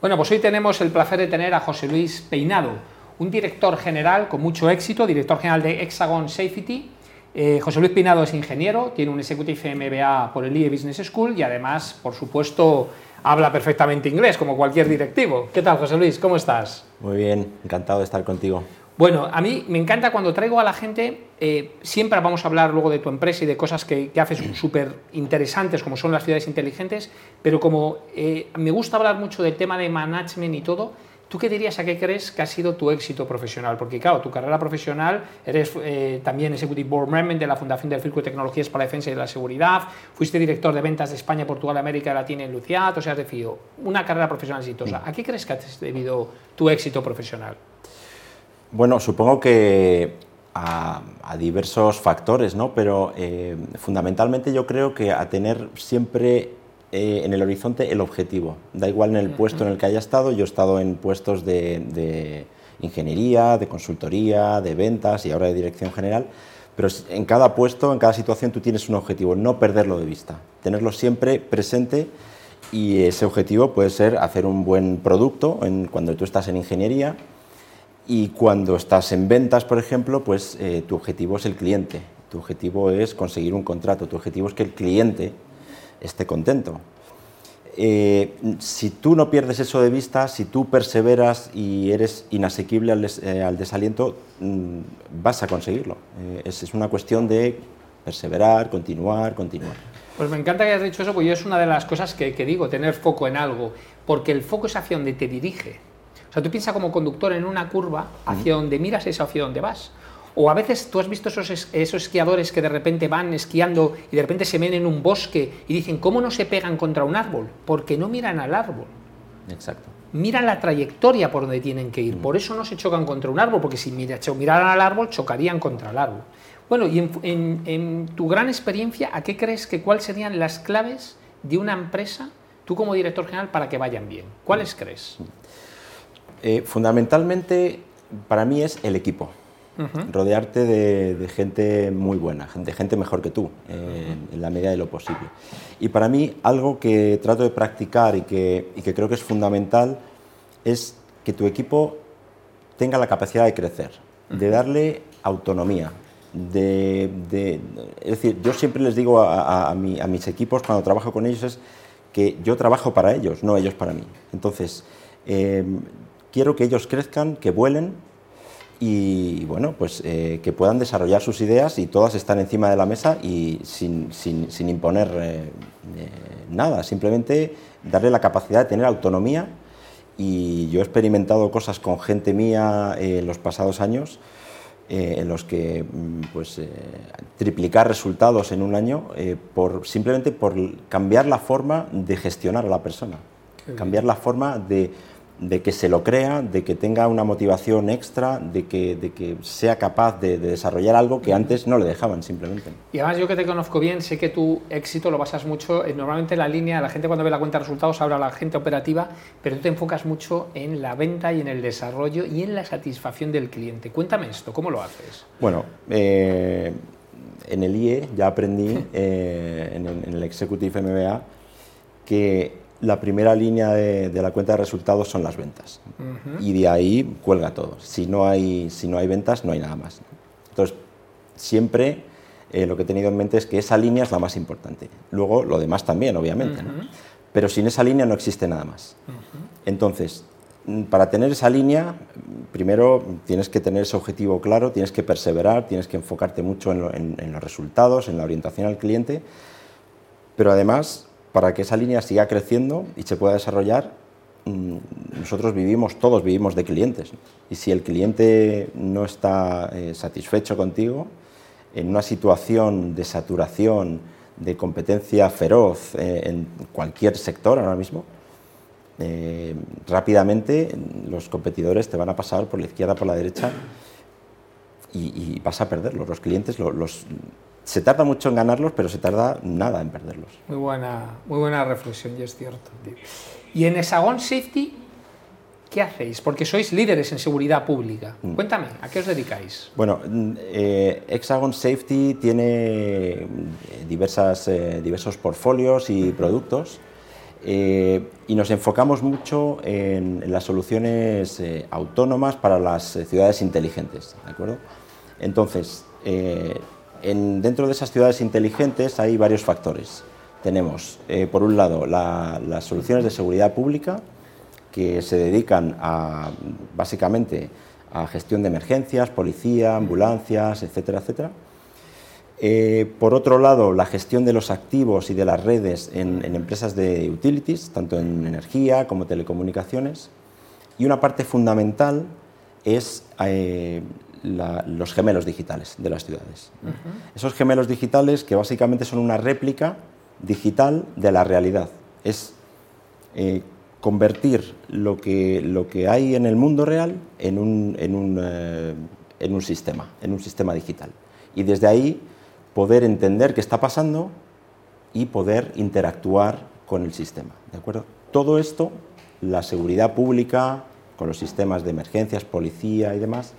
Bueno, pues hoy tenemos el placer de tener a José Luis Peinado, un director general con mucho éxito, director general de Hexagon Safety. Eh, José Luis Peinado es ingeniero, tiene un Executive MBA por el IE Business School y además, por supuesto, habla perfectamente inglés, como cualquier directivo. ¿Qué tal, José Luis? ¿Cómo estás? Muy bien, encantado de estar contigo. Bueno, a mí me encanta cuando traigo a la gente, eh, siempre vamos a hablar luego de tu empresa y de cosas que, haces súper interesantes, como son las ciudades inteligentes, pero como eh, me gusta hablar mucho del tema de management y todo, ¿tú qué dirías a qué crees que ha sido tu éxito profesional? Porque claro, tu carrera profesional, eres eh, también Executive Board Member de la Fundación del Círculo de Tecnologías para la Defensa y la Seguridad, fuiste director de ventas de España, Portugal, América Latina en Luciat, o sea, has decidido una carrera profesional exitosa. ¿A qué crees que ha debido tu éxito profesional? Bueno, supongo que a, diversos factores, ¿no? Pero eh, fundamentalmente yo creo que a tener siempre eh, en el horizonte el objetivo. Da igual en el puesto en el que haya estado, yo he estado en puestos de, ingeniería, de consultoría, de ventas y ahora de dirección general, pero en cada puesto, en cada situación tú tienes un objetivo, no perderlo de vista, tenerlo siempre presente y ese objetivo puede ser hacer un buen producto cuando tú estás en ingeniería, y cuando estás en ventas, por ejemplo, pues eh, tu objetivo es el cliente, tu objetivo es conseguir un contrato, tu objetivo es que el cliente esté contento. Eh, si tú no pierdes eso de vista, si tú perseveras y eres inasequible al, eh, desaliento, mm, vas a conseguirlo. es, una cuestión de perseverar, continuar, continuar. Pues me encanta que hayas dicho eso, porque es una de las cosas que, que digo, tener foco en algo, porque el foco es hacia donde te dirige. O sea, tú piensas como conductor en una curva hacia donde miras es hacia donde vas. O a veces tú has visto esos, esos esquiadores que de repente van esquiando y de repente se ven en un bosque y dicen, ¿cómo no se pegan contra un árbol? Porque no miran al árbol. Exacto. Miran la trayectoria por donde tienen que ir. Por eso no se chocan contra un árbol, porque si miraran al árbol, chocarían contra el árbol. Bueno, y en, en tu gran experiencia, ¿a qué crees que cuáles serían las claves de una empresa, tú como director general, para que vayan bien? ¿Cuáles crees? Eh, fundamentalmente, para mí es el equipo. Rodearte de, gente muy buena, de gente mejor que tú, eh, en la medida de lo posible. Y para mí, algo que trato de practicar y que, creo que es fundamental es que tu equipo tenga la capacidad de crecer, de darle autonomía. De, es decir, yo siempre les digo a, mis equipos cuando trabajo con ellos es que yo trabajo para ellos, no ellos para mí. Entonces, eh, quiero que ellos crezcan, que vuelen y bueno, pues eh, que puedan desarrollar sus ideas y todas están encima de la mesa y sin, sin, imponer eh, eh, nada, simplemente darle la capacidad de tener autonomía y yo he experimentado cosas con gente mía en los pasados años en los que mm, pues triplicar resultados en un año por simplemente por cambiar la forma de gestionar a la persona, cambiar la forma de de que se lo crea, de que tenga una motivación extra, de que, de que sea capaz de, desarrollar algo que antes no le dejaban simplemente. Y además yo que te conozco bien, sé que tu éxito lo basas mucho, en, normalmente la línea, la gente cuando ve la cuenta de resultados habla la gente operativa, pero tú te enfocas mucho en la venta y en el desarrollo y en la satisfacción del cliente. Cuéntame esto, ¿cómo lo haces? Bueno, eh, en el IE ya aprendí, eh, en, en el Executive MBA, que la primera línea de, la cuenta de resultados son las ventas. Y de ahí cuelga todo. Si no hay, si no hay ventas, no hay nada más. Entonces, siempre eh, lo que he tenido en mente es que esa línea es la más importante. Luego, lo demás también, obviamente. Pero sin esa línea no existe nada más. Entonces, mm, para tener esa línea, primero tienes que tener ese objetivo claro, tienes que perseverar, tienes que enfocarte mucho en los resultados, en la orientación al cliente, pero además para que esa línea siga creciendo y se pueda desarrollar, mm, nosotros vivimos, todos vivimos de clientes. Y si el cliente no está eh, satisfecho contigo, en una situación de saturación, de competencia feroz eh, en cualquier sector ahora mismo, eh, rápidamente los competidores te van a pasar por la izquierda, por la derecha y, vas a perderlos. Los clientes los, se tarda mucho en ganarlos, pero se tarda nada en perderlos. Muy buena, muy buena reflexión, y es cierto. Y en Hexagon Safety, ¿qué hacéis? Porque sois líderes en seguridad pública. Mm. Cuéntame, ¿a qué os dedicáis? Bueno, eh, Hexagon Safety tiene eh, diversas, eh, diversos portfolios y productos. Eh, y nos enfocamos mucho en, las soluciones eh, autónomas para las eh, ciudades inteligentes. ¿de acuerdo? Entonces, en, dentro de esas ciudades inteligentes hay varios factores. Tenemos, por un lado, las soluciones de seguridad pública, que se dedican a, básicamente a gestión de emergencias, policía, ambulancias, etcétera, etcétera. Eh, por otro lado, la gestión de los activos y de las redes en, empresas de utilities, tanto en energía como telecomunicaciones. Y una parte fundamental es eh, los gemelos digitales de las ciudades. Esos gemelos digitales que básicamente son una réplica digital de la realidad. Es eh, convertir lo que, lo que hay en el mundo real en un, en un sistema, en un sistema digital. Y desde ahí poder entender qué está pasando y poder interactuar con el sistema. ¿de acuerdo? Todo esto, la seguridad pública, con los sistemas de emergencias, policía y demás,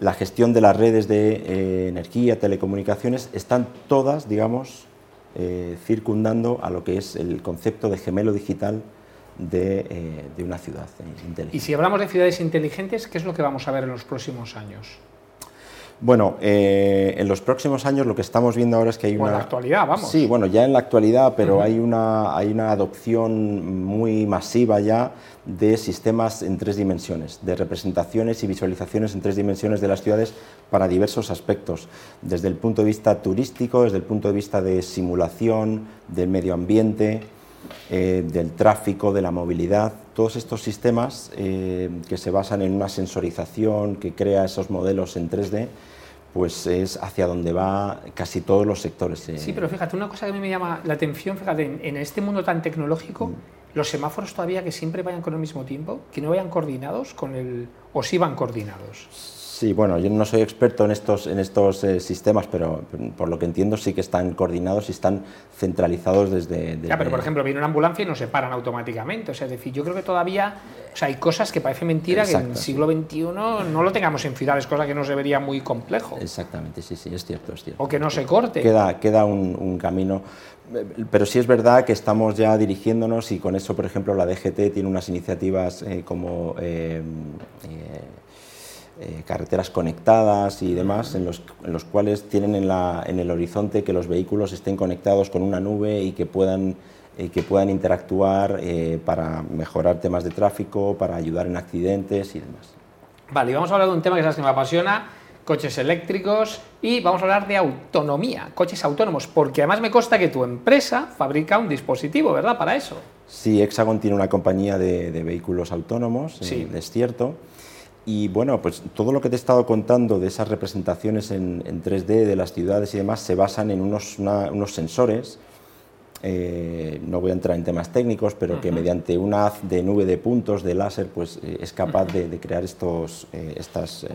la gestión de las redes de eh, energía, telecomunicaciones, están todas, digamos, eh, circundando a lo que es el concepto de gemelo digital de, eh, de una ciudad inteligente. Y si hablamos de ciudades inteligentes, ¿qué es lo que vamos a ver en los próximos años? Bueno, eh, en los próximos años lo que estamos viendo ahora es que hay una... en la actualidad, vamos. Sí, bueno, ya en la actualidad, pero hay, una, hay una adopción muy masiva ya de sistemas en tres dimensiones, de representaciones y visualizaciones en tres dimensiones de las ciudades para diversos aspectos, desde el punto de vista turístico, desde el punto de vista de simulación, del medio ambiente, eh, del tráfico, de la movilidad, todos estos sistemas eh, que se basan en una sensorización que crea esos modelos en 3D, pues es hacia donde va casi todos los sectores. Eh. Sí, pero fíjate, una cosa que a mí me llama la atención, fíjate, en, este mundo tan tecnológico, mm. los semáforos todavía que siempre vayan con el mismo tiempo, que no vayan coordinados con el... o sí van coordinados. Sí, bueno, yo no soy experto en estos, en estos eh, sistemas, pero por lo que entiendo sí que están coordinados y están centralizados desde, Ya, pero por ejemplo, viene una ambulancia y no se paran automáticamente. O sea, es decir, yo creo que todavía o sea, hay cosas que parece mentira que en el siglo XXI no lo tengamos en ciudades, cosa que no se vería muy complejo. Exactamente, sí, sí, es cierto, es cierto. O que no se corte. Queda, queda un, camino pero sí es verdad que estamos ya dirigiéndonos y con eso, por ejemplo, la DGT tiene unas iniciativas eh, como eh, eh, carreteras conectadas y demás, en los, en los cuales tienen en, la, en, el horizonte que los vehículos estén conectados con una nube y que puedan, eh, que puedan interactuar eh, para mejorar temas de tráfico, para ayudar en accidentes y demás. Vale, y vamos a hablar de un tema que que me apasiona, coches eléctricos y vamos a hablar de autonomía, coches autónomos, porque además me consta que tu empresa fabrica un dispositivo, ¿verdad? Para eso. Sí, Hexagon tiene una compañía de, de vehículos autónomos, sí. es cierto. Y bueno, pues todo lo que te he estado contando de esas representaciones en, 3D de las ciudades y demás se basan en unos, unos sensores, eh, no voy a entrar en temas técnicos, pero que mediante una haz de nube de puntos de láser pues, eh, es capaz de, crear estos eh, estas,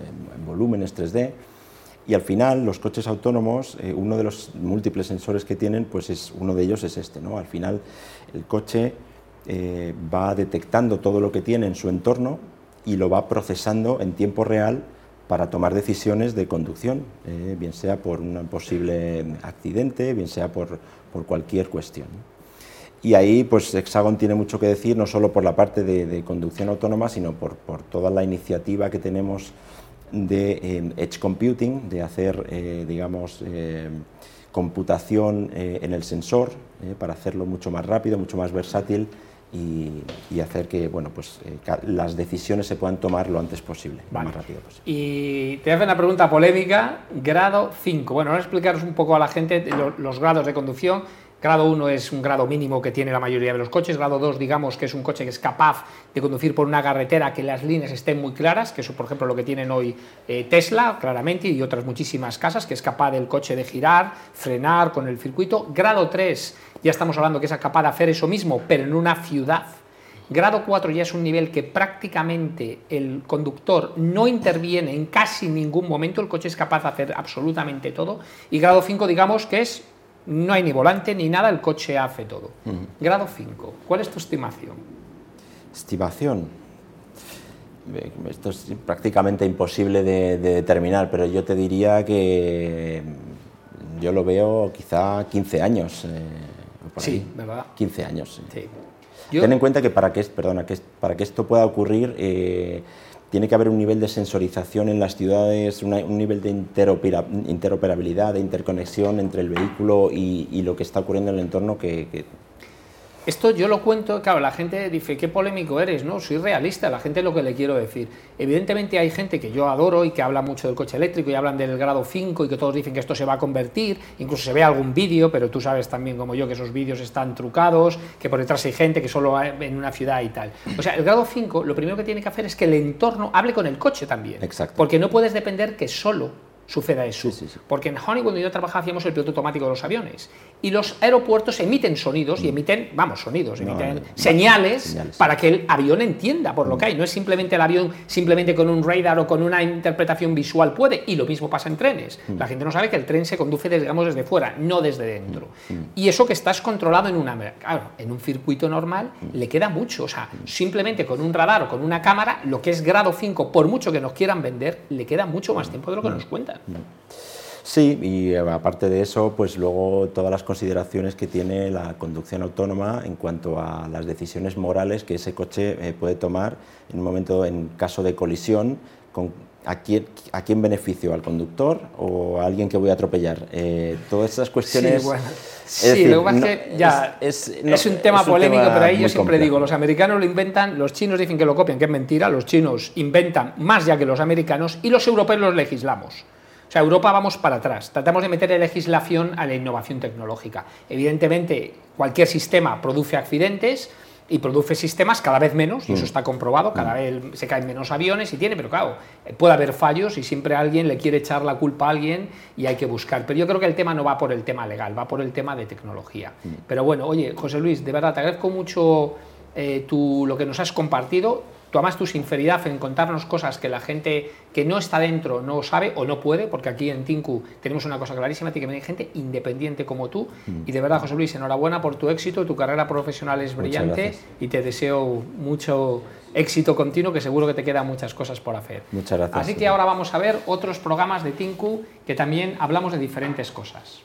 volúmenes 3D. Y al final los coches autónomos, uno de los múltiples sensores que tienen, pues es, uno de ellos es este. ¿no? Al final el coche va detectando todo lo que tiene en su entorno y lo va procesando en tiempo real para tomar decisiones de conducción, eh, bien sea por un posible accidente, bien sea por, por cualquier cuestión. Y ahí pues Hexagon tiene mucho que decir, no solo por la parte de, conducción autónoma, sino por, por, toda la iniciativa que tenemos de eh, edge computing, de hacer, eh, digamos, computación en el sensor, para hacerlo mucho más rápido, mucho más versátil y, hacer que bueno, pues, eh, las decisiones se puedan tomar lo antes posible, lo más rápido posible. Y te hace una pregunta polémica, grado 5. Bueno, ahora explicaros un poco a la gente los grados de conducción. Grado 1 es un grado mínimo que tiene la mayoría de los coches. Grado 2, digamos que es un coche que es capaz de conducir por una carretera que las líneas estén muy claras, que es por ejemplo lo que tienen hoy eh, Tesla, claramente, y otras muchísimas casas, que es capaz del coche de girar, frenar con el circuito. Grado 3 ya estamos hablando que es capaz de hacer eso mismo, pero en una ciudad. Grado 4 ya es un nivel que prácticamente el conductor no interviene en casi ningún momento, el coche es capaz de hacer absolutamente todo. Y grado 5, digamos que es, no hay ni volante ni nada, el coche hace todo. Grado 5, ¿cuál es tu estimación? Estimación. Esto es prácticamente imposible de, determinar, pero yo te diría que yo lo veo quizá 15 años. Eh, sí, ¿verdad? 15 años. Sí. Ten en cuenta que para que, perdona, que para que esto pueda ocurrir eh, tiene que haber un nivel de sensorización en las ciudades, un nivel de interoperabilidad, de interconexión entre el vehículo y, lo que está ocurriendo en el entorno que esto yo lo cuento, claro, la gente dice, qué polémico eres, ¿no? Soy realista, la gente es lo que le quiero decir. Evidentemente hay gente que yo adoro y que habla mucho del coche eléctrico y hablan del grado 5 y que todos dicen que esto se va a convertir, incluso se ve algún vídeo, pero tú sabes también como yo que esos vídeos están trucados, que por detrás hay gente que solo en una ciudad y tal. O sea, el grado 5 lo primero que tiene que hacer es que el entorno hable con el coche también. Exacto. Porque no puedes depender que solo suceda eso. Porque en Honey, cuando yo trabajaba, hacíamos el piloto automático de los aviones. Y los aeropuertos emiten sonidos y emiten, vamos, sonidos, emiten señales, para que el avión entienda por lo que hay. No es simplemente el avión, simplemente con un radar o con una interpretación visual puede. Y lo mismo pasa en trenes. Mm. La gente no sabe que el tren se conduce, digamos, desde fuera, no desde dentro. Mm. Mm. Y eso que estás controlado en una. Claro, en un circuito normal le queda mucho. O sea, simplemente con un radar o con una cámara, lo que es grado 5, por mucho que nos quieran vender, le queda mucho más tiempo de lo que nos cuentan. Sí, y aparte de eso, pues luego todas las consideraciones que tiene la conducción autónoma en cuanto a las decisiones morales que ese coche eh, puede tomar en un momento, en caso de colisión, con, ¿a, quién, ¿a quién beneficio? ¿Al conductor o a alguien que voy a atropellar? Eh, todas esas cuestiones... Sí, bueno. sí, lo que pasa es que ya es, un tema polémico, pero ahí yo siempre digo, los americanos lo inventan, los chinos dicen que lo copian, que es mentira, los chinos inventan más ya que los americanos y los europeos los legislamos. O sea, Europa vamos para atrás. Tratamos de meter legislación a la innovación tecnológica. Evidentemente, cualquier sistema produce accidentes y produce sistemas cada vez menos, y eso mm. está comprobado, cada mm. vez se caen menos aviones y tiene, pero claro, puede haber fallos y siempre alguien le quiere echar la culpa a alguien y hay que buscar. Pero yo creo que el tema no va por el tema legal, va por el tema de tecnología. Mm. Pero bueno, oye, José Luis, de verdad te agradezco mucho eh, lo que nos has compartido tú amas tu sinceridad en contarnos cosas que la gente que no está dentro no sabe o no puede, porque aquí en Tinku tenemos una cosa clarísima, tiene que venir gente independiente como tú. Mm. Y de verdad, José Luis, enhorabuena por tu éxito, tu carrera profesional es brillante y te deseo mucho éxito continuo, que seguro que te quedan muchas cosas por hacer. Muchas gracias. Así que ahora vamos a ver otros programas de Tinku que también hablamos de diferentes cosas.